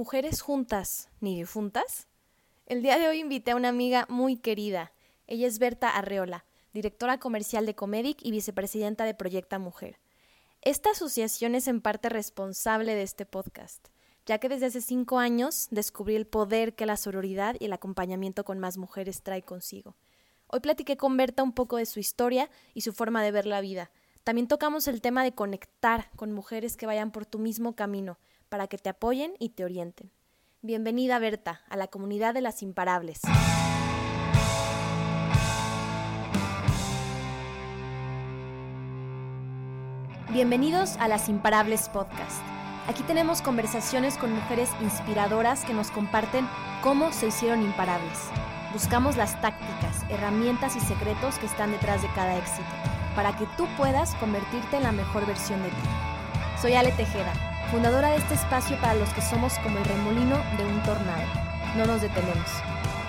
Mujeres juntas, ni difuntas. El día de hoy invité a una amiga muy querida. Ella es Berta Arreola, directora comercial de Comedic y vicepresidenta de Proyecta Mujer. Esta asociación es en parte responsable de este podcast, ya que desde hace cinco años descubrí el poder que la sororidad y el acompañamiento con más mujeres trae consigo. Hoy platiqué con Berta un poco de su historia y su forma de ver la vida. También tocamos el tema de conectar con mujeres que vayan por tu mismo camino, para que te apoyen y te orienten. Bienvenida Berta a la comunidad de las imparables. Bienvenidos a Las Imparables Podcast. Aquí tenemos conversaciones con mujeres inspiradoras que nos comparten cómo se hicieron imparables. Buscamos las tácticas, herramientas y secretos que están detrás de cada éxito, para que tú puedas convertirte en la mejor versión de ti. Soy Ale Tejeda fundadora de este espacio para los que somos como el remolino de un tornado. No nos detenemos.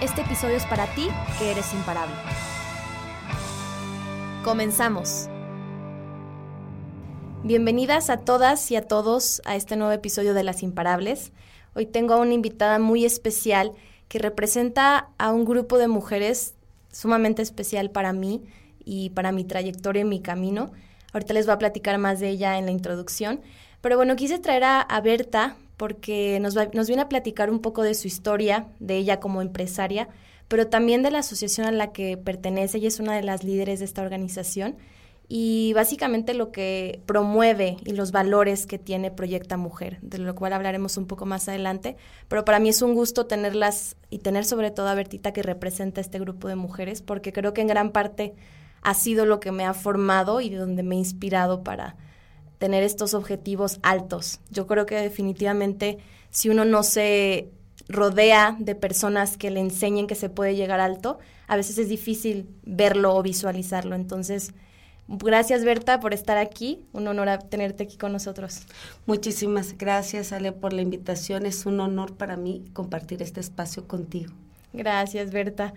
Este episodio es para ti, que eres imparable. Comenzamos. Bienvenidas a todas y a todos a este nuevo episodio de Las Imparables. Hoy tengo a una invitada muy especial que representa a un grupo de mujeres sumamente especial para mí y para mi trayectoria y mi camino. Ahorita les voy a platicar más de ella en la introducción, pero bueno, quise traer a, Berta porque nos, nos viene a platicar un poco de su historia, de ella como empresaria, pero también de la asociación a la que pertenece. Ella es una de las líderes de esta organización y básicamente lo que promueve y los valores que tiene Proyecta Mujer, de lo cual hablaremos un poco más adelante. Pero para mí es un gusto tenerlas y tener sobre todo a Bertita que representa este grupo de mujeres, porque creo que en gran parte ha sido lo que me ha formado y de donde me he inspirado para tener estos objetivos altos. Yo creo que definitivamente si uno no se rodea de personas que le enseñen que se puede llegar alto, a veces es difícil verlo o visualizarlo. Entonces, gracias Berta por estar aquí. Un honor tenerte aquí con nosotros. Muchísimas gracias Ale por la invitación. Es un honor para mí compartir este espacio contigo. Gracias Berta.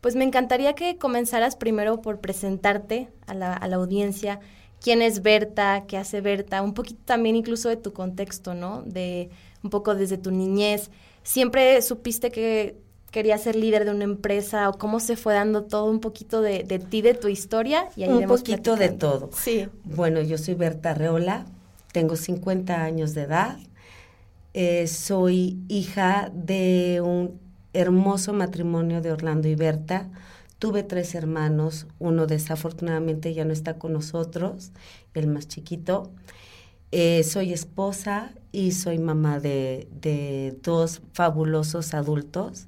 Pues me encantaría que comenzaras primero por presentarte a la, a la audiencia quién es Berta, qué hace Berta, un poquito también incluso de tu contexto, ¿no? De un poco desde tu niñez. ¿Siempre supiste que querías ser líder de una empresa o cómo se fue dando todo un poquito de, de ti, de tu historia? Y un poquito de todo. Sí. Bueno, yo soy Berta Reola, tengo 50 años de edad, eh, soy hija de un hermoso matrimonio de Orlando y Berta, Tuve tres hermanos, uno desafortunadamente ya no está con nosotros, el más chiquito. Eh, soy esposa y soy mamá de, de, dos fabulosos adultos.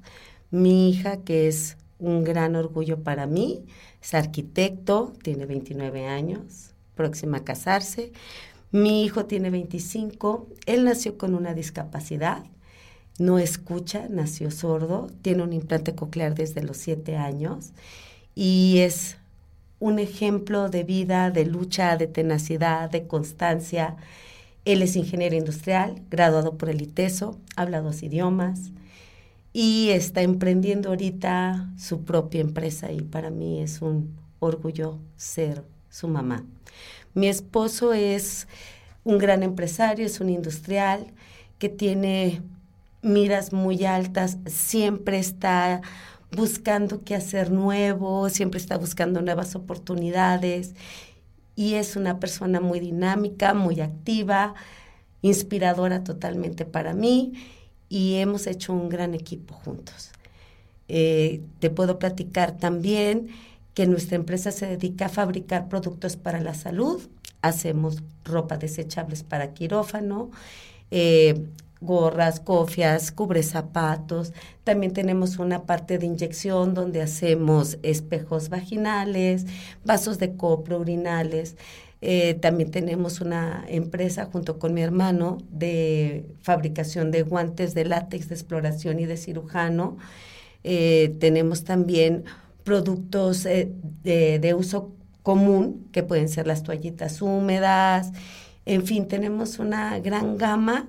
Mi hija, que es un gran orgullo para mí, es arquitecto, tiene 29 años, próxima a casarse. Mi hijo tiene 25, él nació con una discapacidad, no escucha, nació sordo, tiene un implante coclear desde los siete años y es un ejemplo de vida, de lucha, de tenacidad, de constancia. Él es ingeniero industrial, graduado por el ITESO, habla dos idiomas y está emprendiendo ahorita su propia empresa y para mí es un orgullo ser su mamá. Mi esposo es un gran empresario, es un industrial que tiene miras muy altas, siempre está buscando qué hacer nuevo, siempre está buscando nuevas oportunidades y es una persona muy dinámica, muy activa, inspiradora totalmente para mí y hemos hecho un gran equipo juntos. Eh, te puedo platicar también que nuestra empresa se dedica a fabricar productos para la salud, hacemos ropa desechables para quirófano, eh, gorras, cofias, cubre zapatos. También tenemos una parte de inyección donde hacemos espejos vaginales, vasos de copro urinales. Eh, también tenemos una empresa junto con mi hermano de fabricación de guantes de látex de exploración y de cirujano. Eh, tenemos también productos eh, de, de uso común, que pueden ser las toallitas húmedas. En fin, tenemos una gran gama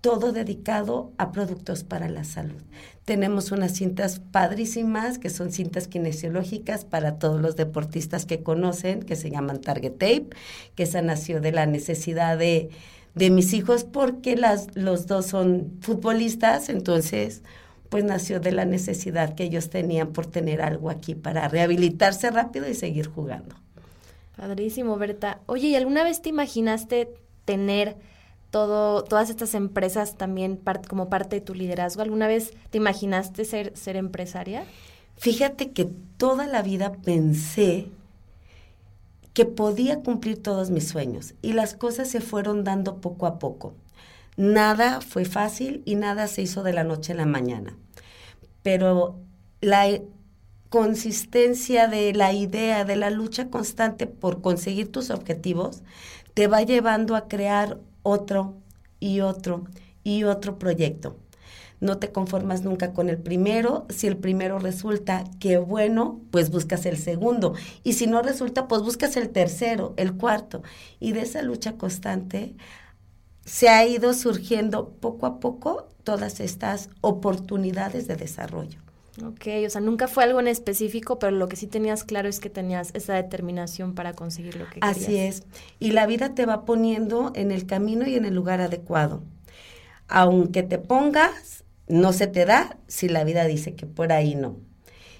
todo dedicado a productos para la salud. Tenemos unas cintas padrísimas que son cintas kinesiológicas para todos los deportistas que conocen, que se llaman Target Tape, que esa nació de la necesidad de, de mis hijos porque las, los dos son futbolistas, entonces pues nació de la necesidad que ellos tenían por tener algo aquí para rehabilitarse rápido y seguir jugando. Padrísimo, Berta. Oye, ¿y alguna vez te imaginaste tener todo, todas estas empresas también como parte de tu liderazgo? ¿Alguna vez te imaginaste ser, ser empresaria? Fíjate que toda la vida pensé que podía cumplir todos mis sueños y las cosas se fueron dando poco a poco. Nada fue fácil y nada se hizo de la noche a la mañana. Pero la consistencia de la idea, de la lucha constante por conseguir tus objetivos, te va llevando a crear otro y otro y otro proyecto. No te conformas nunca con el primero. Si el primero resulta que bueno, pues buscas el segundo. Y si no resulta, pues buscas el tercero, el cuarto. Y de esa lucha constante se ha ido surgiendo poco a poco todas estas oportunidades de desarrollo. Ok, o sea, nunca fue algo en específico, pero lo que sí tenías claro es que tenías esa determinación para conseguir lo que querías. Así es. Y la vida te va poniendo en el camino y en el lugar adecuado. Aunque te pongas, no se te da si la vida dice que por ahí no.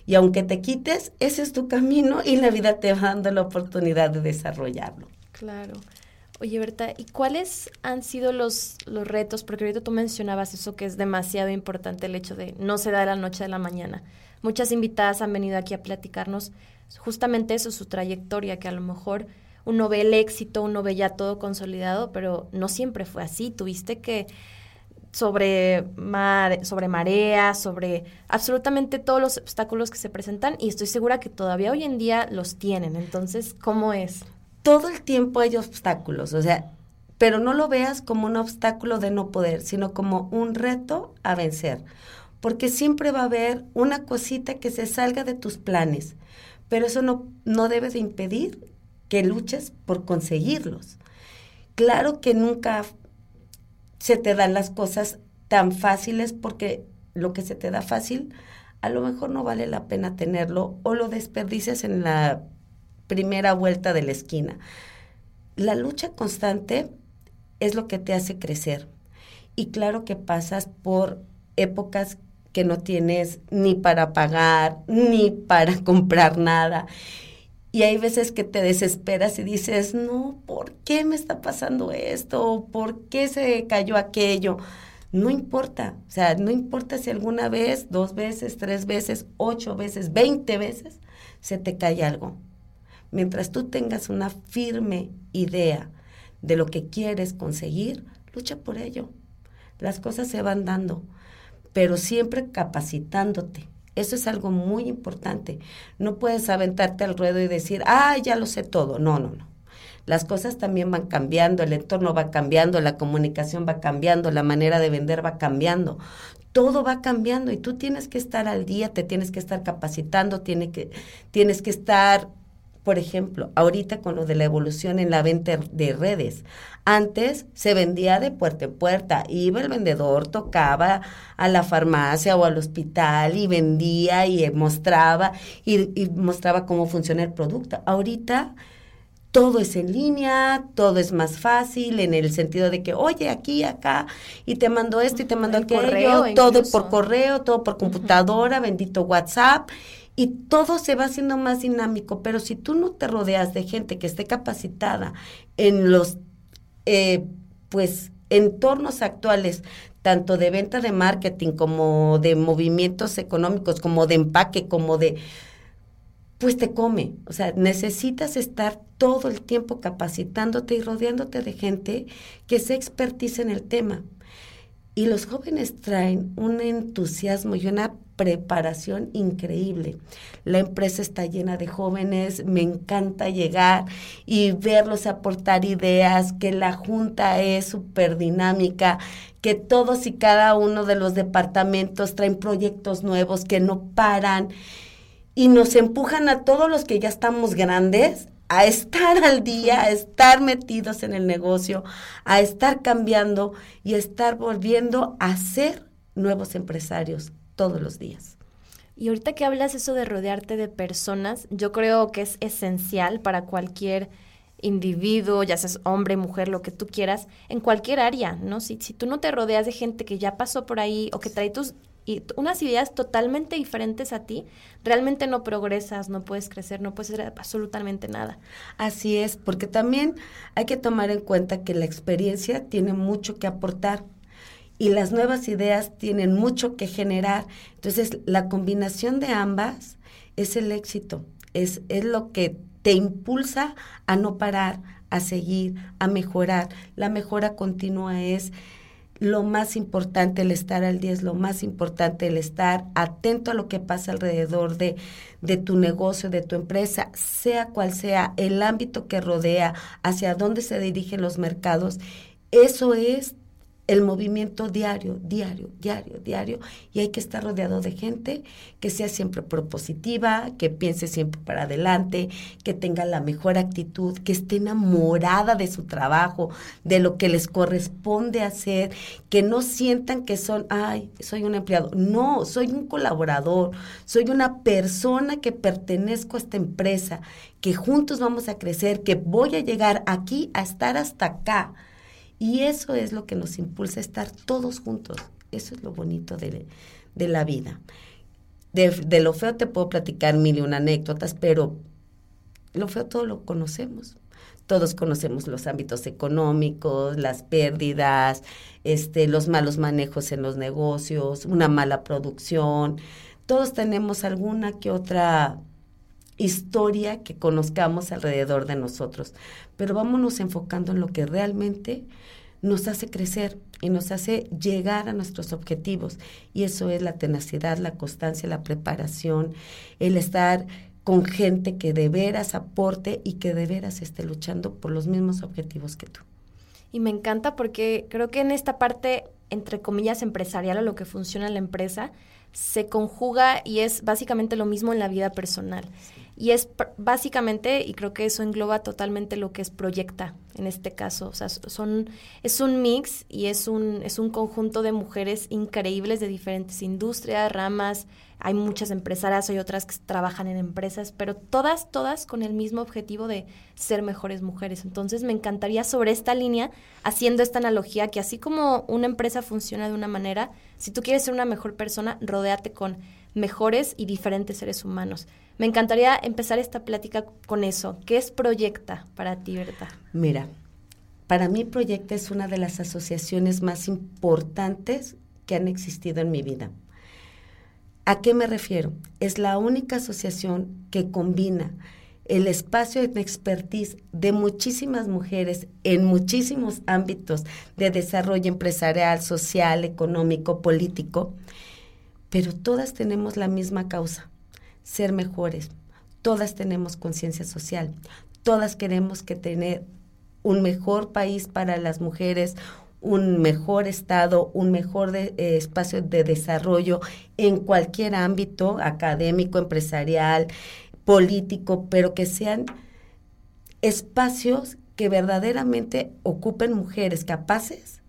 Y aunque te quites, ese es tu camino y la vida te va dando la oportunidad de desarrollarlo. Claro. Oye, Berta, ¿y cuáles han sido los, los retos? Porque ahorita tú mencionabas eso que es demasiado importante, el hecho de no se da de la noche a la mañana. Muchas invitadas han venido aquí a platicarnos justamente eso, su trayectoria, que a lo mejor uno ve el éxito, uno ve ya todo consolidado, pero no siempre fue así. Tuviste que sobre, sobre marea, sobre absolutamente todos los obstáculos que se presentan y estoy segura que todavía hoy en día los tienen. Entonces, ¿cómo es? Todo el tiempo hay obstáculos, o sea, pero no lo veas como un obstáculo de no poder, sino como un reto a vencer, porque siempre va a haber una cosita que se salga de tus planes, pero eso no, no debe de impedir que luches por conseguirlos. Claro que nunca se te dan las cosas tan fáciles porque lo que se te da fácil a lo mejor no vale la pena tenerlo o lo desperdicias en la primera vuelta de la esquina. La lucha constante es lo que te hace crecer. Y claro que pasas por épocas que no tienes ni para pagar, ni para comprar nada. Y hay veces que te desesperas y dices, no, ¿por qué me está pasando esto? ¿Por qué se cayó aquello? No importa, o sea, no importa si alguna vez, dos veces, tres veces, ocho veces, veinte veces, se te cae algo mientras tú tengas una firme idea de lo que quieres conseguir, lucha por ello. Las cosas se van dando, pero siempre capacitándote. Eso es algo muy importante. No puedes aventarte al ruedo y decir, ah, ya lo sé todo. No, no, no. Las cosas también van cambiando, el entorno va cambiando, la comunicación va cambiando, la manera de vender va cambiando. Todo va cambiando y tú tienes que estar al día, te tienes que estar capacitando, que, tienes que estar por ejemplo, ahorita con lo de la evolución en la venta de redes. Antes se vendía de puerta en puerta, iba el vendedor, tocaba a la farmacia o al hospital y vendía y mostraba y, mostraba cómo funciona el producto. Ahorita todo es en línea, todo es más fácil en el sentido de que, oye, aquí, acá, y te mando esto y te mando aquello, todo por correo, todo por computadora, bendito WhatsApp, y todo se va haciendo más dinámico, pero si tú no te rodeas de gente que esté capacitada en los, eh, pues, entornos actuales, tanto de venta de marketing como de movimientos económicos, como de empaque, como de, pues te come. O sea, necesitas estar todo el tiempo capacitándote y rodeándote de gente que se expertice en el tema. Y los jóvenes traen un entusiasmo y una preparación increíble. La empresa está llena de jóvenes, me encanta llegar y verlos aportar ideas, que la junta es súper dinámica, que todos y cada uno de los departamentos traen proyectos nuevos que no paran y nos empujan a todos los que ya estamos grandes a estar al día, a estar metidos en el negocio, a estar cambiando y a estar volviendo a ser nuevos empresarios todos los días. Y ahorita que hablas eso de rodearte de personas, yo creo que es esencial para cualquier individuo, ya seas hombre, mujer, lo que tú quieras, en cualquier área, ¿no? Si, si tú no te rodeas de gente que ya pasó por ahí o que trae tus y unas ideas totalmente diferentes a ti, realmente no progresas, no puedes crecer, no puedes hacer absolutamente nada. Así es, porque también hay que tomar en cuenta que la experiencia tiene mucho que aportar y las nuevas ideas tienen mucho que generar. Entonces, la combinación de ambas es el éxito, es, es lo que te impulsa a no parar, a seguir, a mejorar. La mejora continua es lo más importante, el estar al día es lo más importante, el estar atento a lo que pasa alrededor de, de tu negocio, de tu empresa, sea cual sea el ámbito que rodea, hacia dónde se dirigen los mercados. Eso es el movimiento diario, diario, diario, diario, y hay que estar rodeado de gente que sea siempre propositiva, que piense siempre para adelante, que tenga la mejor actitud, que esté enamorada de su trabajo, de lo que les corresponde hacer, que no sientan que son, ay, soy un empleado. No, soy un colaborador, soy una persona que pertenezco a esta empresa, que juntos vamos a crecer, que voy a llegar aquí a estar hasta acá y eso es lo que nos impulsa a estar todos juntos. Eso es lo bonito de, la vida. De, lo feo te puedo platicar mil y una anécdotas, pero lo feo todo lo conocemos. Todos conocemos los ámbitos económicos, las pérdidas, este, los malos manejos en los negocios, una mala producción. Todos tenemos alguna que otra historia que conozcamos alrededor de nosotros. Pero vámonos enfocando en lo que realmente nos hace crecer y nos hace llegar a nuestros objetivos. Y eso es la tenacidad, la constancia, la preparación, el estar con gente que de veras aporte y que de veras esté luchando por los mismos objetivos que tú. Y me encanta porque creo que en esta parte, entre comillas, empresarial o lo que funciona en la empresa, se conjuga y es básicamente lo mismo en la vida personal. Y es básicamente, y creo que eso engloba totalmente lo que es Proyecta en este caso. O sea, son, es un mix y es un, es un conjunto de mujeres increíbles de diferentes industrias, ramas. Hay muchas empresarias, hay otras que trabajan en empresas, pero todas, todas con el mismo objetivo de ser mejores mujeres. Entonces me encantaría sobre esta línea, haciendo esta analogía, que así como una empresa funciona de una manera, si tú quieres ser una mejor persona, rodéate con mejores y diferentes seres humanos. Me encantaría empezar esta plática con eso. ¿Qué es Proyecta para ti, Berta? Mira, para mí Proyecta es una de las asociaciones más importantes que han existido en mi vida. ¿A qué me refiero? Es la única asociación que combina el espacio de expertise de muchísimas mujeres en muchísimos ámbitos de desarrollo empresarial, social, económico, político, pero todas tenemos la misma causa, ser mejores. Todas tenemos conciencia social. Todas queremos que tener un mejor país para las mujeres, un mejor estado, un mejor eh, espacio de desarrollo en cualquier ámbito académico, empresarial, político, pero que sean espacios que verdaderamente ocupen mujeres capaces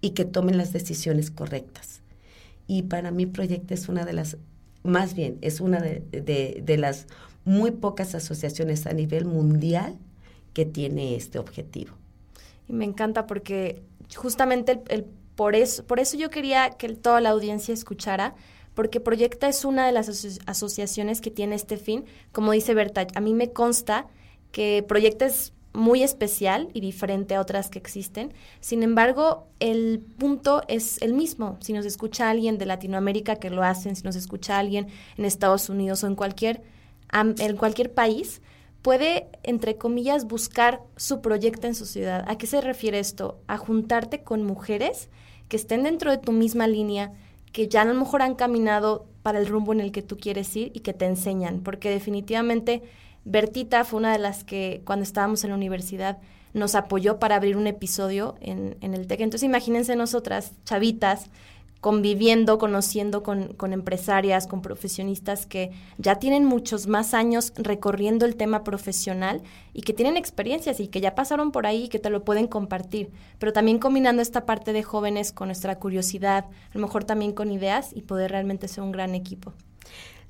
y que tomen las decisiones correctas y para mí Proyecta es una de las, más bien, es una de, las muy pocas asociaciones a nivel mundial que tiene este objetivo. Y me encanta porque justamente el, por, eso, por eso yo quería que toda la audiencia escuchara, porque Proyecta es una de las asociaciones que tiene este fin. Como dice Berta, a mí me consta que Proyecta es muy especial y diferente a otras que existen. Sin embargo, el punto es el mismo. Si nos escucha alguien de Latinoamérica que lo hacen, si nos escucha alguien en Estados Unidos o en cualquier, en cualquier país, puede, entre comillas, buscar su proyecto en su ciudad. ¿A qué se refiere esto? A juntarte con mujeres que estén dentro de tu misma línea, que ya a lo mejor han caminado para el rumbo en el que tú quieres ir y que te enseñan, porque definitivamente Bertita fue una de las que cuando estábamos en la universidad nos apoyó para abrir un episodio en, el TEC. Entonces imagínense nosotras, chavitas, conviviendo, conociendo con, con, empresarias, con profesionistas que ya tienen muchos más años recorriendo el tema profesional y que tienen experiencias y que ya pasaron por ahí y que te lo pueden compartir, pero también combinando esta parte de jóvenes con nuestra curiosidad, a lo mejor también con ideas y poder realmente ser un gran equipo.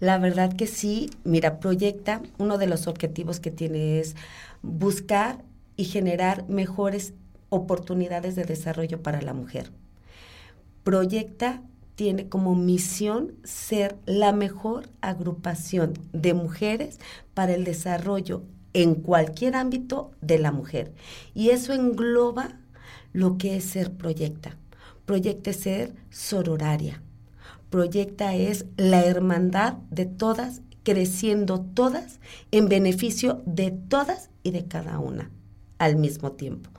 La verdad que sí, mira, Proyecta, uno de los objetivos que tiene es buscar y generar mejores oportunidades de desarrollo para la mujer. Proyecta tiene como misión ser la mejor agrupación de mujeres para el desarrollo en cualquier ámbito de la mujer. Y eso engloba lo que es ser proyecta. Proyecta ser sororaria. Proyecta es la hermandad de todas, creciendo todas en beneficio de todas y de cada una al mismo tiempo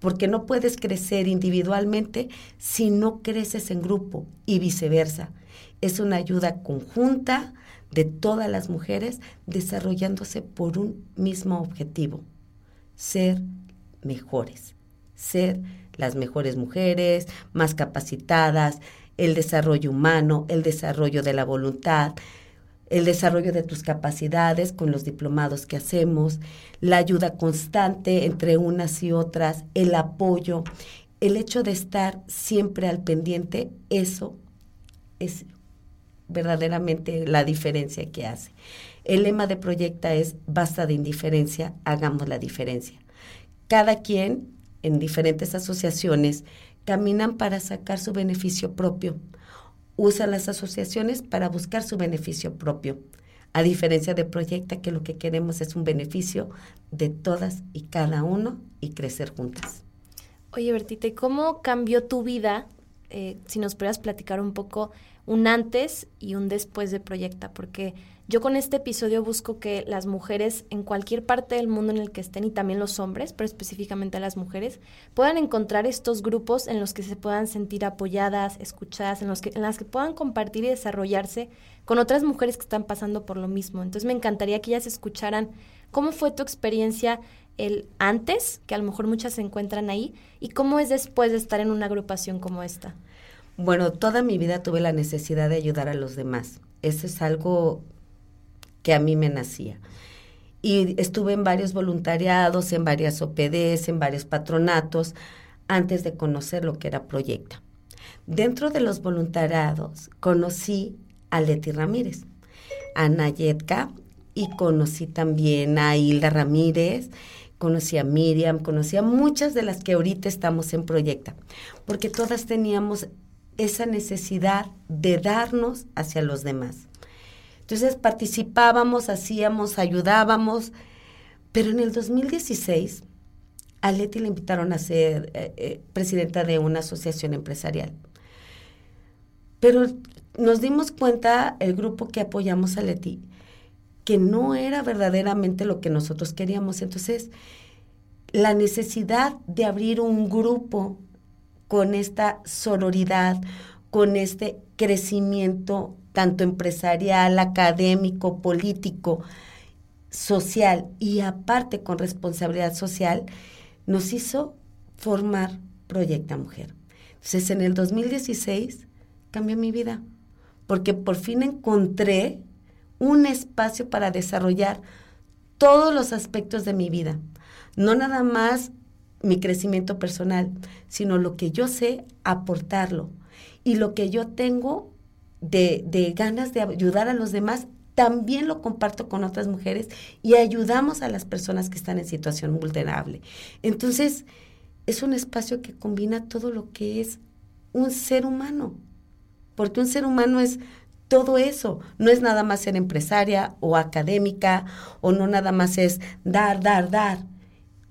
porque no puedes crecer individualmente si no creces en grupo y viceversa. Es una ayuda conjunta de todas las mujeres desarrollándose por un mismo objetivo, ser mejores, ser las mejores mujeres, más capacitadas, el desarrollo humano, el desarrollo de la voluntad, el desarrollo de tus capacidades con los diplomados que hacemos, la ayuda constante entre unas y otras, el apoyo, el hecho de estar siempre al pendiente, eso es verdaderamente la diferencia que hace. El lema de Proyecta es basta de indiferencia, hagamos la diferencia. Cada quien en diferentes asociaciones caminan para sacar su beneficio propio usan las asociaciones para buscar su beneficio propio, a diferencia de Proyecta, que lo que queremos es un beneficio de todas y cada uno y crecer juntas. Oye, Bertita, ¿cómo cambió tu vida? Eh, si nos pudieras platicar un poco un antes y un después de Proyecta, porque yo con este episodio busco que las mujeres en cualquier parte del mundo en el que estén y también los hombres, pero específicamente las mujeres, puedan encontrar estos grupos en los que se puedan sentir apoyadas, escuchadas, en los que en las que puedan compartir y desarrollarse con otras mujeres que están pasando por lo mismo. Entonces me encantaría que ellas escucharan cómo fue tu experiencia el antes, que a lo mejor muchas se encuentran ahí, y cómo es después de estar en una agrupación como esta. Bueno, toda mi vida tuve la necesidad de ayudar a los demás. Eso es algo que a mí me nacía. Y estuve en varios voluntariados, en varias OPDs, en varios patronatos, antes de conocer lo que era Proyecta. Dentro de los voluntariados conocí a Leti Ramírez, a Nayetka y conocí también a Hilda Ramírez, conocí a Miriam, conocí a muchas de las que ahorita estamos en Proyecta, porque todas teníamos esa necesidad de darnos hacia los demás. Entonces participábamos, hacíamos, ayudábamos, pero en el 2016 a Leti le invitaron a ser eh, eh, presidenta de una asociación empresarial. Pero nos dimos cuenta, el grupo que apoyamos a Leti, que no era verdaderamente lo que nosotros queríamos. Entonces, la necesidad de abrir un grupo con esta sororidad, con este crecimiento tanto empresarial, académico, político, social y aparte con responsabilidad social, nos hizo formar Proyecta Mujer. Entonces en el 2016 cambió mi vida, porque por fin encontré un espacio para desarrollar todos los aspectos de mi vida, no nada más mi crecimiento personal, sino lo que yo sé aportarlo y lo que yo tengo de, ganas de ayudar a los demás, también lo comparto con otras mujeres y ayudamos a las personas que están en situación vulnerable. Entonces, es un espacio que combina todo lo que es un ser humano, porque un ser humano es todo eso, no es nada más ser empresaria o académica o no nada más es dar, dar, dar.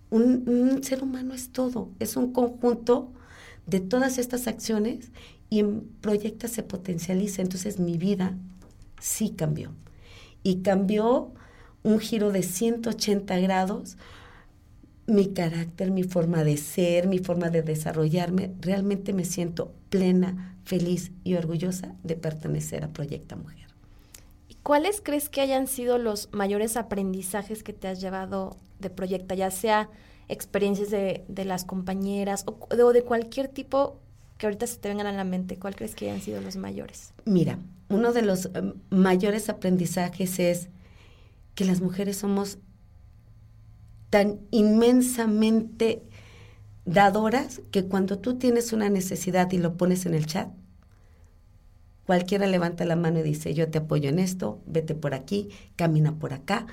Un, ser humano es todo, es un conjunto de todas estas acciones y en Proyecta se potencializa. Entonces mi vida sí cambió. Y cambió un giro de 180 grados mi carácter, mi forma de ser, mi forma de desarrollarme. Realmente me siento plena, feliz y orgullosa de pertenecer a Proyecta Mujer. ¿Y cuáles crees que hayan sido los mayores aprendizajes que te has llevado de Proyecta, ya sea experiencias de, las compañeras o de cualquier tipo que ahorita se te vengan a la mente, ¿cuál crees que hayan sido los mayores? Mira, uno de los em, mayores aprendizajes es que las mujeres somos tan inmensamente dadoras que cuando tú tienes una necesidad y lo pones en el chat, cualquiera levanta la mano y dice, yo te apoyo en esto, vete por aquí, camina por acá.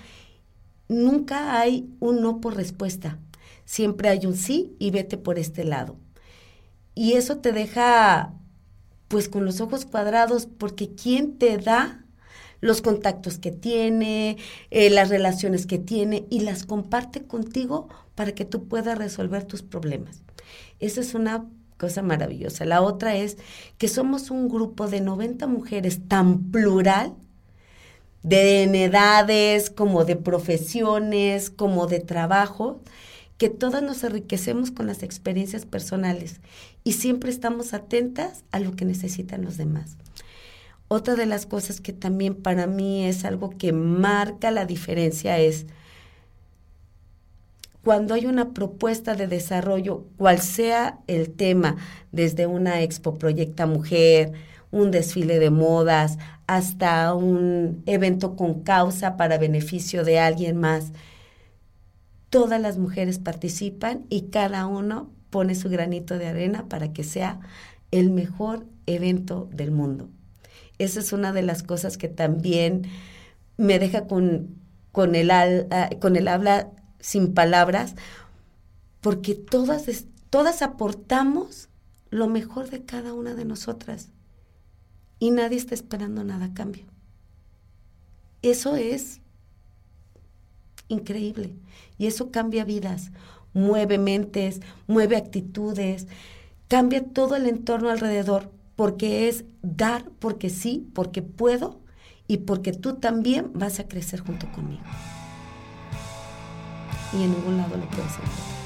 Nunca hay un no por respuesta, siempre hay un sí y vete por este lado. Y eso te deja pues con los ojos cuadrados porque ¿quién te da los contactos que tiene, eh, las relaciones que tiene y las comparte contigo para que tú puedas resolver tus problemas. Esa es una cosa maravillosa. La otra es que somos un grupo de 90 mujeres tan plural, de edades, como de profesiones, como de trabajo, que todas nos enriquecemos con las experiencias personales y siempre estamos atentas a lo que necesitan los demás. Otra de las cosas que también para mí es algo que marca la diferencia es cuando hay una propuesta de desarrollo, cual sea el tema, desde una expo Proyecta Mujer, un desfile de modas, hasta un evento con causa para beneficio de alguien más, todas las mujeres participan y cada uno pone su granito de arena para que sea el mejor evento del mundo. Esa es una de las cosas que también me deja con, con, el, ah, con el habla sin palabras, porque todas, todas aportamos lo mejor de cada una de nosotras y nadie está esperando nada a cambio. Eso es increíble y eso cambia vidas mueve mentes, mueve actitudes, cambia todo el entorno alrededor, porque es dar porque sí, porque puedo y porque tú también vas a crecer junto conmigo. Y en ningún lado lo puedes encontrar.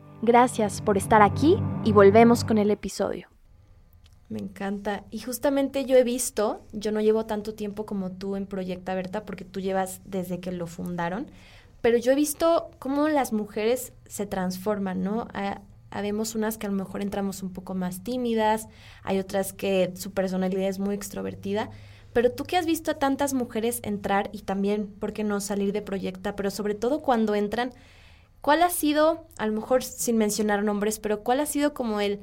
Gracias por estar aquí y volvemos con el episodio. Me encanta. Y justamente yo he visto, yo no llevo tanto tiempo como tú en Proyecta Berta, porque tú llevas desde que lo fundaron, pero yo he visto cómo las mujeres se transforman, ¿no? habemos unas que a lo mejor entramos un poco más tímidas, hay otras que su personalidad es muy extrovertida, pero tú que has visto a tantas mujeres entrar y también, ¿por qué no salir de Proyecta? Pero sobre todo cuando entran, ¿Cuál ha sido, a lo mejor sin mencionar nombres, pero cuál ha sido como el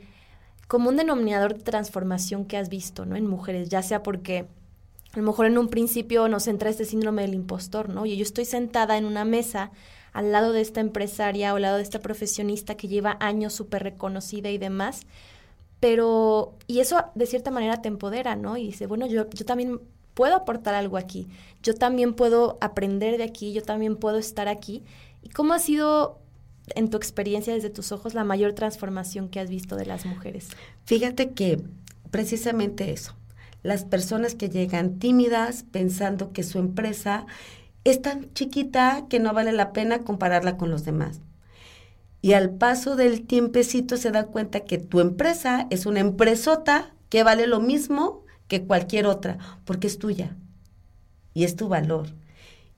como un denominador de transformación que has visto, ¿no? En mujeres, ya sea porque a lo mejor en un principio nos entra este síndrome del impostor, ¿no? Y yo estoy sentada en una mesa al lado de esta empresaria o al lado de esta profesionista que lleva años súper reconocida y demás, pero, y eso de cierta manera te empodera, ¿no? Y dice, bueno, yo, yo también puedo aportar algo aquí, yo también puedo aprender de aquí, yo también puedo estar aquí. ¿Y cómo ha sido en tu experiencia desde tus ojos la mayor transformación que has visto de las mujeres? Fíjate que precisamente eso, las personas que llegan tímidas pensando que su empresa es tan chiquita que no vale la pena compararla con los demás. Y al paso del tiempecito se da cuenta que tu empresa es una empresota que vale lo mismo que cualquier otra, porque es tuya y es tu valor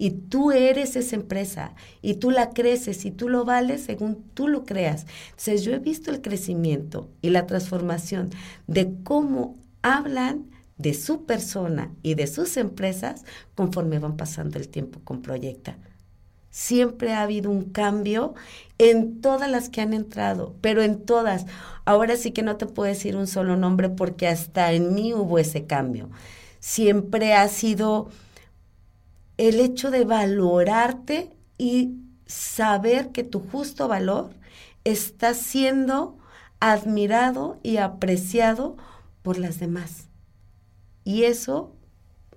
y tú eres esa empresa y tú la creces y tú lo vales según tú lo creas. Entonces yo he visto el crecimiento y la transformación de cómo hablan de su persona y de sus empresas conforme van pasando el tiempo con Proyecta. Siempre ha habido un cambio en todas las que han entrado, pero en todas. Ahora sí que no te puedo decir un solo nombre porque hasta en mí hubo ese cambio. Siempre ha sido el hecho de valorarte y saber que tu justo valor está siendo admirado y apreciado por las demás. Y eso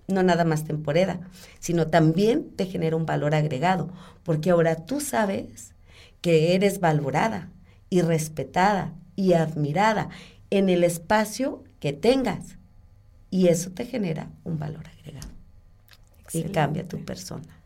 no nada más temporera, sino también te genera un valor agregado, porque ahora tú sabes que eres valorada y respetada y admirada en el espacio que tengas. Y eso te genera un valor agregado. Y cambia tu persona.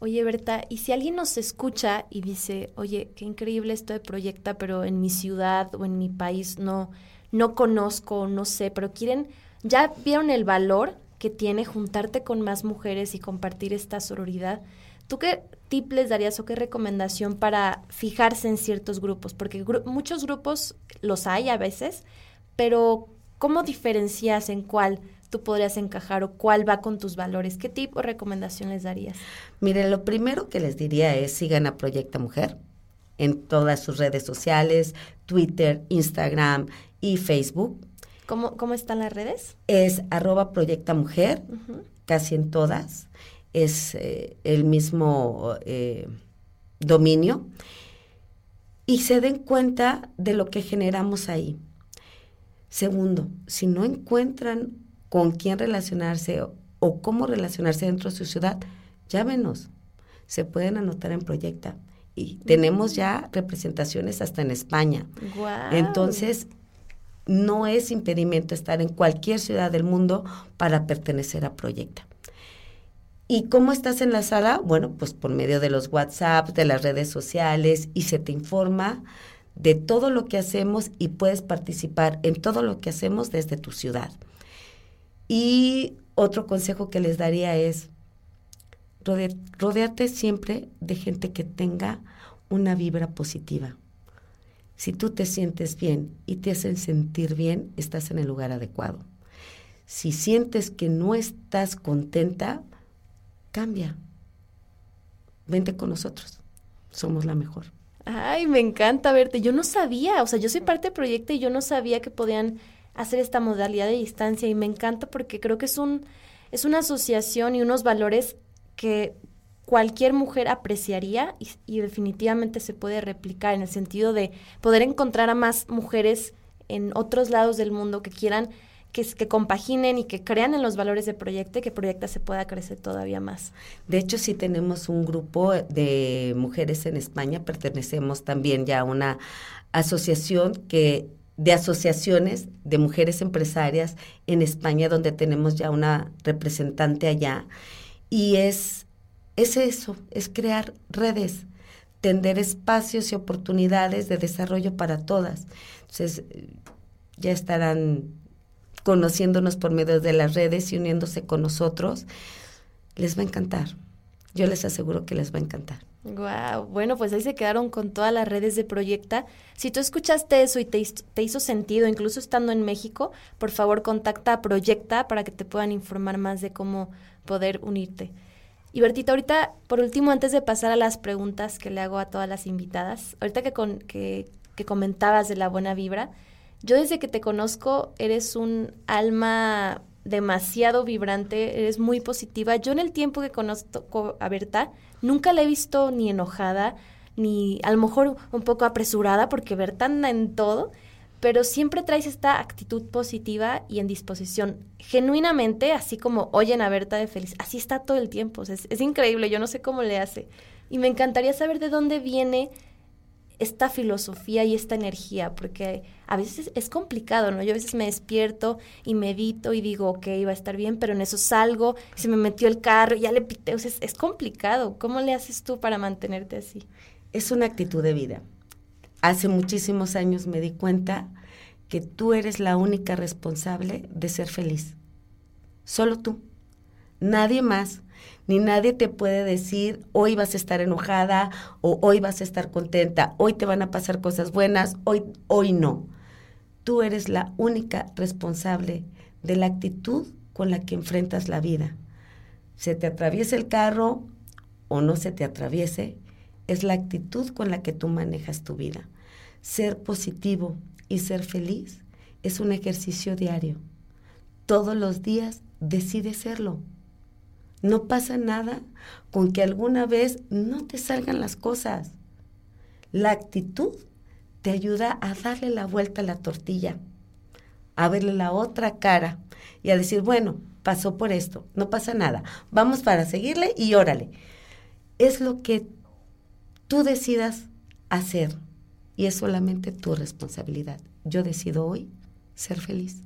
Oye, Berta, y si alguien nos escucha y dice, oye, qué increíble esto de Proyecta, pero en mi ciudad o en mi país no, no conozco, no sé, pero quieren, ya vieron el valor que tiene juntarte con más mujeres y compartir esta sororidad. ¿Tú qué tip les darías o qué recomendación para fijarse en ciertos grupos? Porque muchos grupos los hay a veces, pero ¿cómo diferencias en cuál tú podrías encajar o cuál va con tus valores? ¿Qué tipo de recomendación les darías? Mire, lo primero que les diría es sigan a Proyecta Mujer en todas sus redes sociales, Twitter, Instagram y Facebook ¿Cómo, ¿Cómo están las redes? Es arroba Proyecta Mujer, casi en todas. Es eh, el mismo eh, dominio. Y se den cuenta de lo que generamos ahí. Segundo, si no encuentran con quién relacionarse o, cómo relacionarse dentro de su ciudad, llámenos. Se pueden anotar en Proyecta. Y tenemos ya representaciones hasta en España. Entonces, no es impedimento estar en cualquier ciudad del mundo para pertenecer a Proyecta. ¿Y cómo estás en la sala? Bueno, pues por medio de los WhatsApp, de las redes sociales y se te informa de todo lo que hacemos y puedes participar en todo lo que hacemos desde tu ciudad. Y otro consejo que les daría es rodearte siempre de gente que tenga una vibra positiva si tú te sientes bien y te hacen sentir bien, estás en el lugar adecuado. Si sientes que no estás contenta, cambia. Vente con nosotros. Somos la mejor. Ay, me encanta verte. Yo no sabía, o sea, yo soy parte del proyecto y yo no sabía que podían hacer esta modalidad de distancia y me encanta porque creo que es un es una asociación y unos valores que cualquier mujer apreciaría y, definitivamente se puede replicar en el sentido de poder encontrar a más mujeres en otros lados del mundo que quieran que, que, compaginen y que crean en los valores de proyecto y que Proyecta se pueda crecer todavía más. De hecho, sí tenemos un grupo de mujeres en España, pertenecemos también ya a una asociación que de asociaciones de mujeres empresarias en España, donde tenemos ya una representante allá. Y es es eso, es crear redes, tender espacios y oportunidades de desarrollo para todas. Entonces, ya estarán conociéndonos por medio de las redes y uniéndose con nosotros. Les va a encantar. Yo les aseguro que les va a encantar. Wow, bueno, pues ahí se quedaron con todas las redes de Proyecta. Si tú escuchaste eso y te, hizo sentido, incluso estando en México, por favor contacta a Proyecta para que te puedan informar más de cómo poder unirte. Y Bertita, ahorita, por último, antes de pasar a las preguntas que le hago a todas las invitadas, ahorita que, con, que, que comentabas de la buena vibra, yo desde que te conozco eres un alma demasiado vibrante, eres muy positiva. Yo en el tiempo que conozco a Berta, nunca la he visto ni enojada, ni a lo mejor un poco apresurada, porque Berta anda en todo, pero siempre traes esta actitud positiva y en disposición. Genuinamente, así como oyen a Berta de feliz, así está todo el tiempo. es, increíble, yo no sé cómo le hace. Y me encantaría saber de dónde viene esta filosofía y esta energía, porque a veces es complicado, ¿no? Yo a veces me despierto y medito y digo, ok, va a estar bien, pero en eso salgo, se me metió el carro, ya le pité, o sea, es, es complicado. ¿Cómo le haces tú para mantenerte así? Es una actitud de vida hace muchísimos años me di cuenta que tú eres la única responsable de ser feliz. Solo tú. Nadie más. Ni nadie te puede decir, hoy vas a estar enojada o hoy vas a estar contenta, hoy te van a pasar cosas buenas, hoy, hoy no. Tú eres la única responsable de la actitud con la que enfrentas la vida. Se te atraviesa el carro o no se te atraviese, es la actitud con la que tú manejas tu vida. Ser positivo y ser feliz es un ejercicio diario. Todos los días decide serlo. No pasa nada con que alguna vez no te salgan las cosas. La actitud te ayuda a darle la vuelta a la tortilla, a verle la otra cara y a decir, bueno, pasó por esto, no pasa nada, vamos para seguirle y órale. Es lo que tú decidas hacer y es solamente tu responsabilidad. Yo decido hoy ser feliz.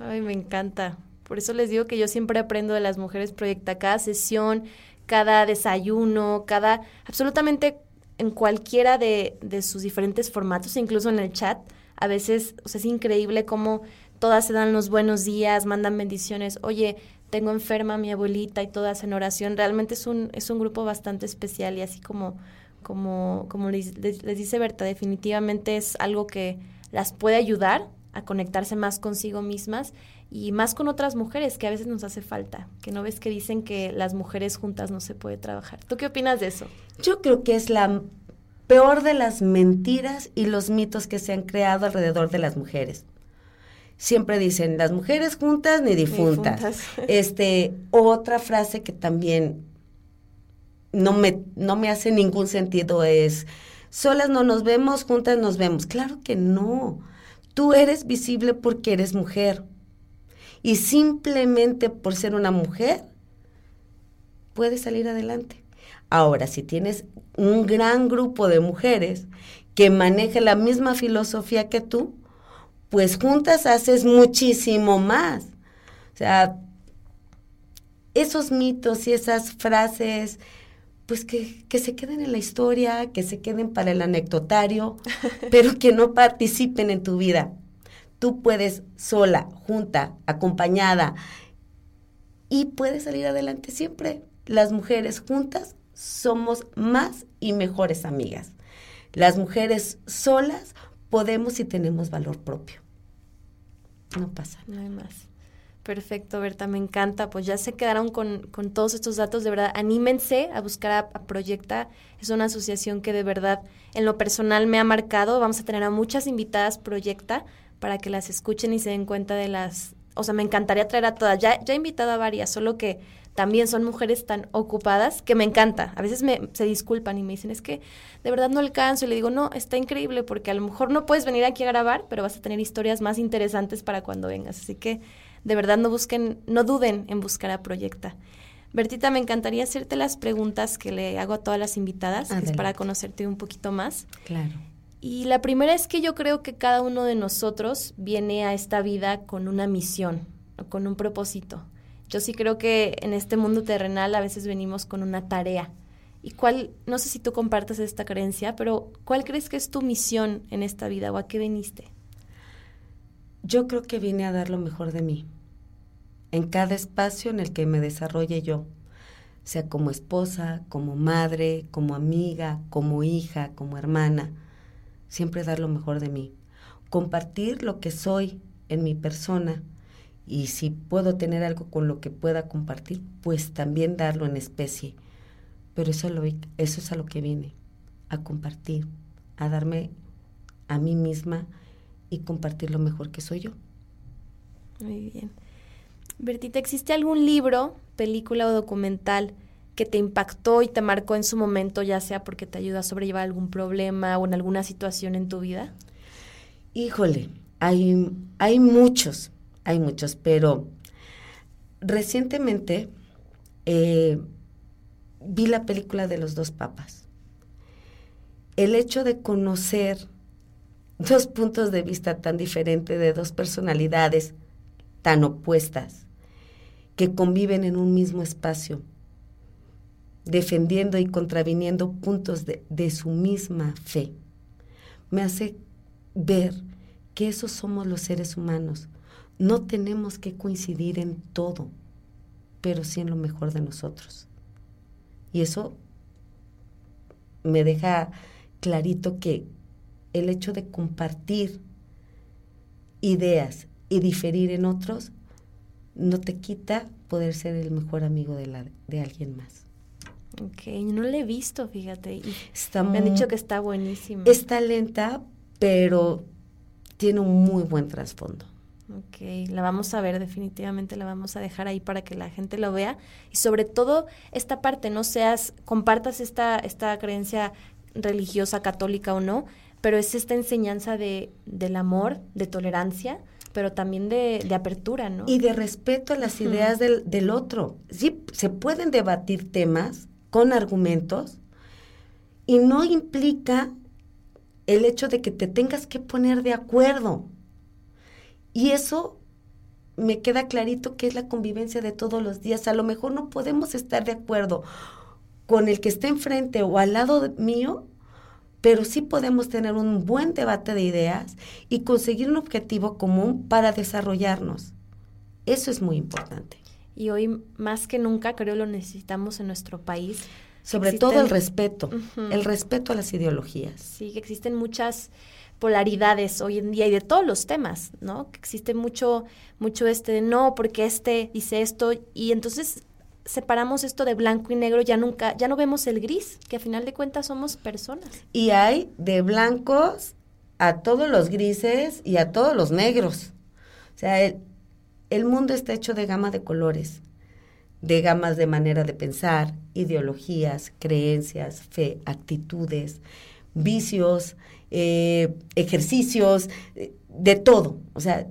Ay, me encanta. Por eso les digo que yo siempre aprendo de las mujeres proyecta cada sesión, cada desayuno, cada absolutamente en cualquiera de, de sus diferentes formatos, incluso en el chat. A veces o sea, es increíble cómo todas se dan los buenos días, mandan bendiciones. Oye, tengo enferma a mi abuelita y todas en oración. Realmente es un, es un grupo bastante especial y así como, como, como les, les dice Berta, definitivamente es algo que las puede ayudar a conectarse más consigo mismas y más con otras mujeres que a veces nos hace falta, que no ves que dicen que las mujeres juntas no se puede trabajar. ¿Tú qué opinas de eso? Yo creo que es la peor de las mentiras y los mitos que se han creado alrededor de las mujeres. Siempre dicen las mujeres juntas ni difuntas. Ni difuntas. Este, otra frase que también no me, no me hace ningún sentido es solas no nos vemos, juntas nos vemos. Claro que no. Tú eres visible porque eres mujer. Y simplemente por ser una mujer, puedes salir adelante. Ahora, si tienes un gran grupo de mujeres que maneje la misma filosofía que tú, pues juntas haces muchísimo más. O sea, esos mitos y esas frases, pues que, que, se queden en la historia, que se queden para el anecdotario, pero que no participen en tu vida tú puedes sola, junta, acompañada y puedes salir adelante siempre. Las mujeres juntas somos más y mejores amigas. Las mujeres solas podemos y tenemos valor propio. No pasa. No hay más. Perfecto, Berta, me encanta. Pues ya se quedaron con, con todos estos datos. De verdad, anímense a buscar a, Proyecta. Es una asociación que de verdad, en lo personal, me ha marcado. Vamos a tener a muchas invitadas Proyecta para que las escuchen y se den cuenta de las... O sea, me encantaría traer a todas. Ya, ya he invitado a varias, solo que también son mujeres tan ocupadas que me encanta. A veces me, se disculpan y me dicen, es que de verdad no alcanzo. Y le digo, no, está increíble porque a lo mejor no puedes venir aquí a grabar, pero vas a tener historias más interesantes para cuando vengas. Así que de verdad no busquen, no duden en buscar a Proyecta. Bertita, me encantaría hacerte las preguntas que le hago a todas las invitadas, que es para conocerte un poquito más. Claro. Y la primera es que yo creo que cada uno de nosotros viene a esta vida con una misión, con un propósito. Yo sí creo que en este mundo terrenal a veces venimos con una tarea. ¿Y cuál, no sé si tú compartes esta creencia, pero cuál crees que es tu misión en esta vida o a qué viniste? Yo creo que vine a dar lo mejor de mí, en cada espacio en el que me desarrolle yo, sea como esposa, como madre, como amiga, como hija, como hermana siempre dar lo mejor de mí, compartir lo que soy en mi persona y si puedo tener algo con lo que pueda compartir, pues también darlo en especie. Pero eso, lo, es a lo que viene, a compartir, a darme a mí misma y compartir lo mejor que soy yo. Muy bien. Bertita, ¿existe algún libro, película o documental que te impactó y te marcó en su momento, ya sea porque te ayuda a sobrellevar algún problema o en alguna situación en tu vida? Híjole, hay, hay muchos, hay muchos, pero recientemente eh, vi la película de los dos papas. El hecho de conocer dos puntos de vista tan diferentes de dos personalidades tan opuestas que conviven en un mismo espacio defendiendo y contraviniendo puntos de, su misma fe. Me hace ver que esos somos los seres humanos. No tenemos que coincidir en todo, pero sí en lo mejor de nosotros. Y eso me deja clarito que el hecho de compartir ideas y diferir en otros no te quita poder ser el mejor amigo de alguien más. Ok, no la he visto, fíjate. me han dicho que está buenísima. Está lenta, pero tiene un muy buen trasfondo. Ok, la vamos a ver, definitivamente la vamos a dejar ahí para que la gente lo vea. Y sobre todo esta parte, no seas, compartas esta, esta creencia religiosa, católica o no, pero es esta enseñanza de, del amor, de tolerancia, pero también de, apertura, ¿no? Y de respeto a las ideas del, del otro. Sí, se pueden debatir temas con argumentos y no implica el hecho de que te tengas que poner de acuerdo. Y eso me queda clarito que es la convivencia de todos los días. A lo mejor no podemos estar de acuerdo con el que esté enfrente o al lado mío, pero sí podemos tener un buen debate de ideas y conseguir un objetivo común para desarrollarnos. Eso es muy importante. Y hoy más que nunca creo lo necesitamos en nuestro país. Sobre todo el respeto, el respeto a las ideologías. Sí, que existen muchas polaridades hoy en día y de todos los temas, ¿no? Que existe mucho, mucho este de no, porque este dice esto, y entonces separamos esto de blanco y negro, ya nunca, ya no vemos el gris, que a final de cuentas somos personas. Y hay de blancos a todos los grises y a todos los negros. O sea, el, el mundo está hecho de gama de colores, de gamas de manera de pensar, ideologías, creencias, fe, actitudes, vicios, eh, ejercicios, eh, de todo. O sea,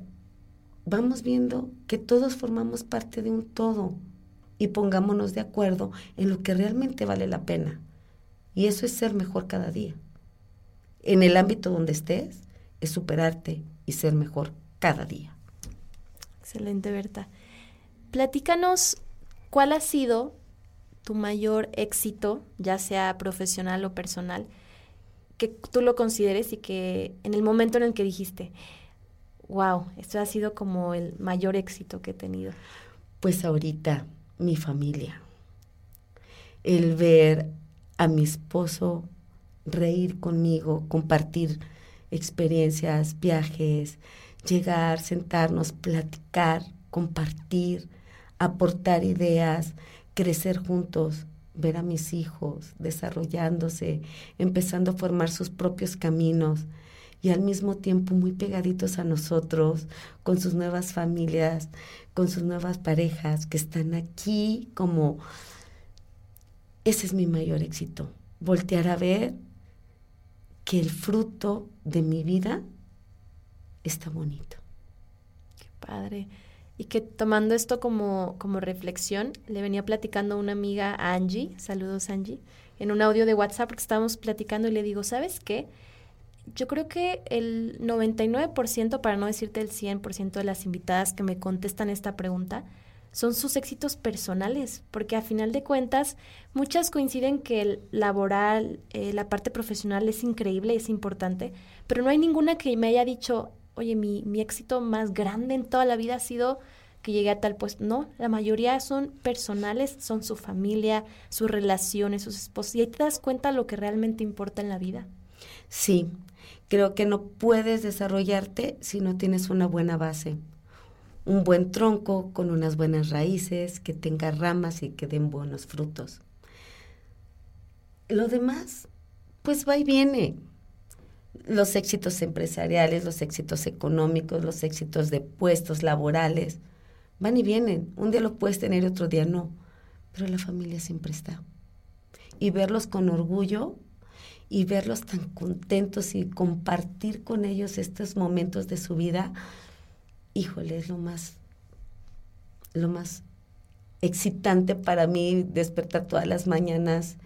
vamos viendo que todos formamos parte de un todo y pongámonos de acuerdo en lo que realmente vale la pena. Y eso es ser mejor cada día. En el ámbito donde estés, es superarte y ser mejor cada día. Excelente, Berta. Platícanos cuál ha sido tu mayor éxito, ya sea profesional o personal, que tú lo consideres y que en el momento en el que dijiste, wow, esto ha sido como el mayor éxito que he tenido? Pues ahorita, mi familia. El ver a mi esposo reír conmigo, compartir experiencias, viajes, llegar, sentarnos, platicar, compartir, aportar ideas, crecer juntos ver a mis hijos desarrollándose, empezando a formar sus propios caminos y al mismo tiempo muy pegaditos a nosotros, con sus nuevas familias, con sus nuevas parejas que están aquí como... Ese es mi mayor éxito, voltear a ver que el fruto de mi vida está bonito. Qué padre. Y que tomando esto como, como reflexión, le venía platicando a una amiga, Angie, saludos Angie, en un audio de WhatsApp porque estábamos platicando y le digo, ¿sabes qué? Yo creo que el 99%, para no decirte el 100% de las invitadas que me contestan esta pregunta, son sus éxitos personales, porque a final de cuentas muchas coinciden que el laboral, eh, la parte profesional es increíble, es importante, pero no hay ninguna que me haya dicho, oye, mi, mi éxito más grande en toda la vida ha sido que llegué a tal puesto. No, la mayoría son personales, son su familia, sus relaciones, sus esposos. Y ahí te das cuenta lo que realmente importa en la vida. Sí, creo que no puedes desarrollarte si no tienes una buena base. Un buen tronco con unas buenas raíces, que tenga ramas y que den buenos frutos. Lo demás, pues va y viene los éxitos empresariales, los éxitos económicos, los éxitos de puestos laborales, van y vienen. Un día lo puedes tener, otro día no. Pero la familia siempre está. Y verlos con orgullo y verlos tan contentos y compartir con ellos estos momentos de su vida, híjole, es lo más, lo más excitante para mí despertar todas las mañanas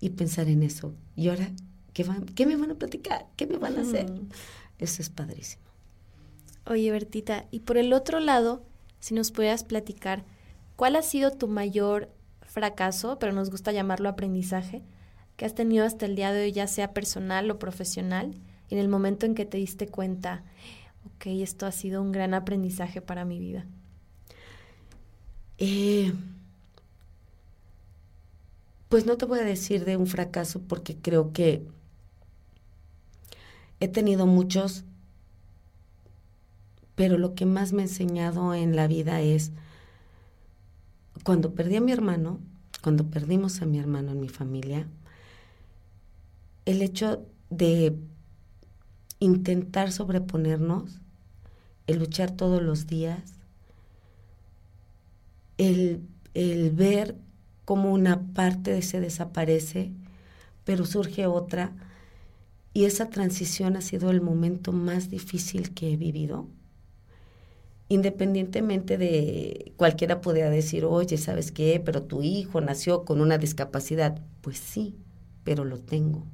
y pensar en eso. Y ahora ¿Qué, me van a platicar? ¿Qué me van a hacer? Eso es padrísimo. Oye, Bertita, y por el otro lado, si nos pudieras platicar, ¿cuál ha sido tu mayor fracaso, pero nos gusta llamarlo aprendizaje, que has tenido hasta el día de hoy, ya sea personal o profesional, en el momento en que te diste cuenta, ok, esto ha sido un gran aprendizaje para mi vida? Eh, pues no te voy a decir de un fracaso porque creo que He tenido muchos, pero lo que más me ha enseñado en la vida es, cuando perdí a mi hermano, cuando perdimos a mi hermano en mi familia, el hecho de intentar sobreponernos, el luchar todos los días, el, el ver cómo una parte se desaparece, pero surge otra, y esa transición ha sido el momento más difícil que he vivido. Independientemente de cualquiera pudiera decir, oye, ¿sabes qué? Pero tu hijo nació con una discapacidad. Pues sí, pero lo tengo.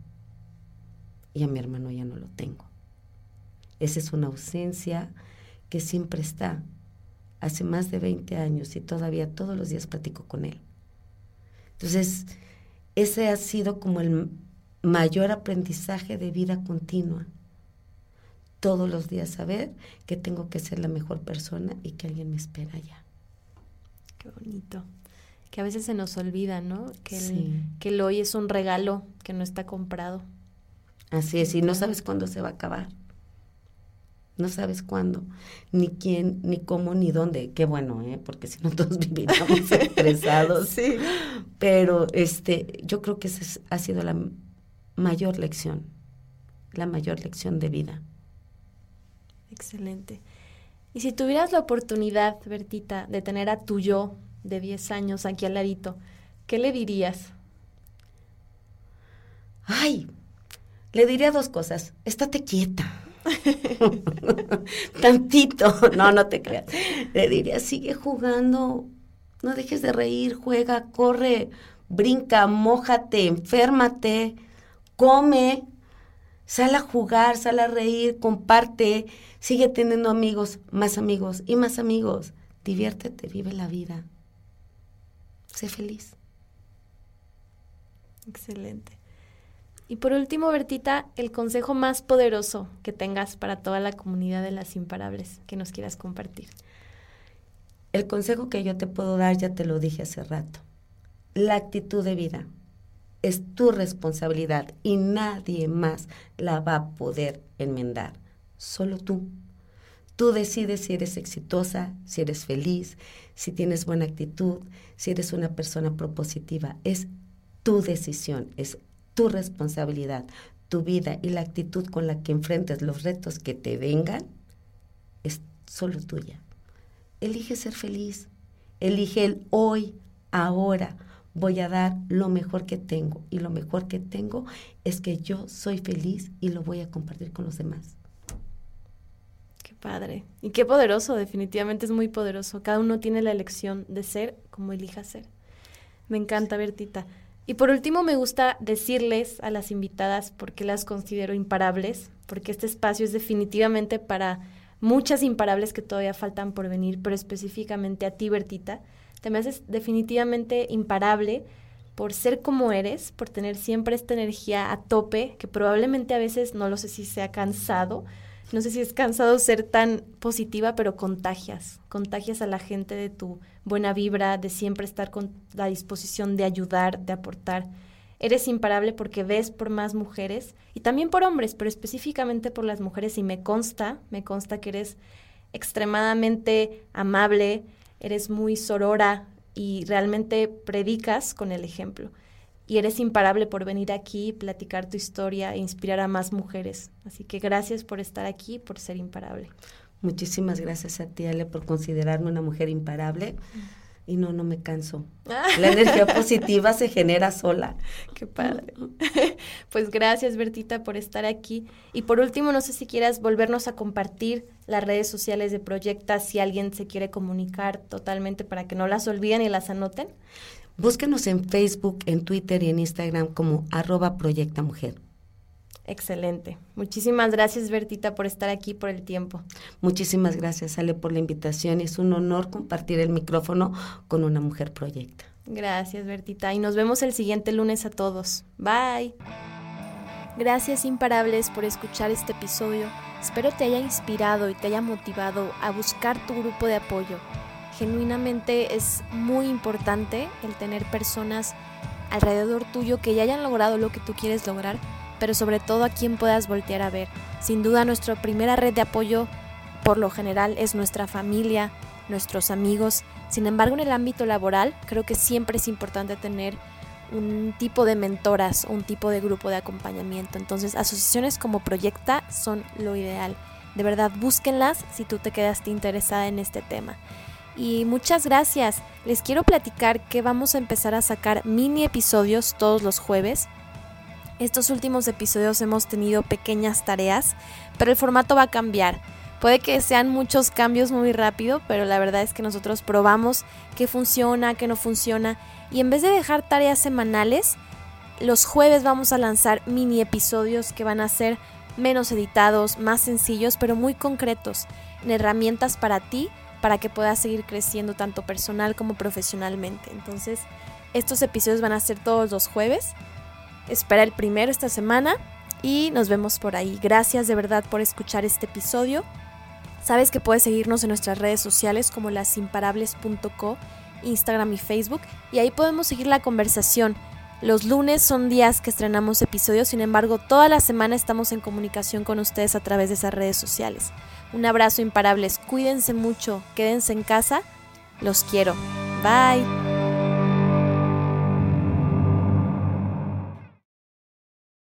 Y a mi hermano ya no lo tengo. Esa es una ausencia que siempre está. Hace más de 20 años y todavía todos los días platico con él. Entonces, ese ha sido como el mayor aprendizaje de vida continua. Todos los días saber que tengo que ser la mejor persona y que alguien me espera ya. Qué bonito. Que a veces se nos olvida, ¿no? Que el, que el hoy es un regalo que no está comprado. Así es, y no sabes cuándo se va a acabar. No sabes cuándo, ni quién, ni cómo, ni dónde. Qué bueno, ¿eh? Porque si no todos viviríamos estresados. Sí. Pero este, yo creo que esa ha sido la mayor lección, la mayor lección de vida. Excelente. Y si tuvieras la oportunidad, Bertita, de tener a tu yo de 10 años aquí al ladito, ¿qué le dirías? Ay, le diría dos cosas. Estate quieta. Tantito. No, no te creas. Le diría, sigue jugando. No dejes de reír, juega, corre, brinca, mójate, enférmate come, sal a jugar, sal a reír, comparte, sigue teniendo amigos, más amigos y más amigos. Diviértete, vive la vida. Sé feliz. Excelente. Y por último, Bertita, el consejo más poderoso que tengas para toda la comunidad de las imparables que nos quieras compartir. El consejo que yo te puedo dar, ya te lo dije hace rato, la actitud de vida es tu responsabilidad y nadie más la va a poder enmendar, solo tú. Tú decides si eres exitosa, si eres feliz, si tienes buena actitud, si eres una persona propositiva. Es tu decisión, es tu responsabilidad, tu vida y la actitud con la que enfrentes los retos que te vengan es solo tuya. Elige ser feliz, elige el hoy, ahora, voy a dar lo mejor que tengo. Y lo mejor que tengo es que yo soy feliz y lo voy a compartir con los demás. Qué padre. Y qué poderoso, definitivamente es muy poderoso. Cada uno tiene la elección de ser como elija ser. Me encanta, Bertita. Y por último, me gusta decirles a las invitadas por qué las considero imparables, porque este espacio es definitivamente para muchas imparables que todavía faltan por venir, pero específicamente a ti, Bertita te me haces definitivamente imparable por ser como eres, por tener siempre esta energía a tope, que probablemente a veces, no lo sé si sea cansado, no sé si es cansado ser tan positiva, pero contagias, contagias a la gente de tu buena vibra, de siempre estar con la disposición de ayudar, de aportar. Eres imparable porque ves por más mujeres y también por hombres, pero específicamente por las mujeres y me consta, me consta que eres extremadamente amable, eres muy sorora y realmente predicas con el ejemplo. Y eres imparable por venir aquí, platicar tu historia e inspirar a más mujeres. Así que gracias por estar aquí, por ser imparable. Muchísimas gracias a ti, Ale, por considerarme una mujer imparable y no, no me canso. La energía positiva se genera sola. Qué padre. Pues gracias, Bertita, por estar aquí. Y por último, no sé si quieras volvernos a compartir las redes sociales de Proyecta, si alguien se quiere comunicar totalmente para que no las olviden y las anoten. Búsquenos en Facebook, en Twitter y en Instagram como arroba Proyecta Mujer. Excelente. Muchísimas gracias, Bertita, por estar aquí, por el tiempo. Muchísimas gracias, Ale, por la invitación. Es un honor compartir el micrófono con una mujer proyecta. Gracias, Bertita. Y nos vemos el siguiente lunes a todos. Bye. Gracias imparables por escuchar este episodio. Espero te haya inspirado y te haya motivado a buscar tu grupo de apoyo. Genuinamente es muy importante el tener personas alrededor tuyo que ya hayan logrado lo que tú quieres lograr pero sobre todo a quien puedas voltear a ver. Sin duda nuestra primera red de apoyo por lo general es nuestra familia, nuestros amigos. Sin embargo, en el ámbito laboral, creo que siempre es importante tener un tipo de mentoras, un tipo de grupo de acompañamiento. Entonces, asociaciones como Proyecta son lo ideal. De verdad, búsquenlas si tú te quedaste interesada en este tema. Y muchas gracias. Les quiero platicar que vamos a empezar a sacar mini episodios todos los jueves. Estos últimos episodios hemos tenido pequeñas tareas, pero el formato va a cambiar. Puede que sean muchos cambios muy rápido, pero la verdad es que nosotros probamos qué funciona, qué no funciona. Y en vez de dejar tareas semanales, los jueves vamos a lanzar mini episodios que van a ser menos editados, más sencillos, pero muy concretos, en herramientas para ti, para que puedas seguir creciendo tanto personal como profesionalmente. Entonces, estos episodios van a ser todos los jueves. Espera el primero esta semana y nos vemos por ahí. Gracias de verdad por escuchar este episodio. Sabes que puedes seguirnos en nuestras redes sociales como lasimparables.co, Instagram y Facebook, y ahí podemos seguir la conversación. Los lunes son días que estrenamos episodios, sin embargo, toda la semana estamos en comunicación con ustedes a través de esas redes sociales. Un abrazo imparables, cuídense mucho, quédense en casa, los quiero. Bye.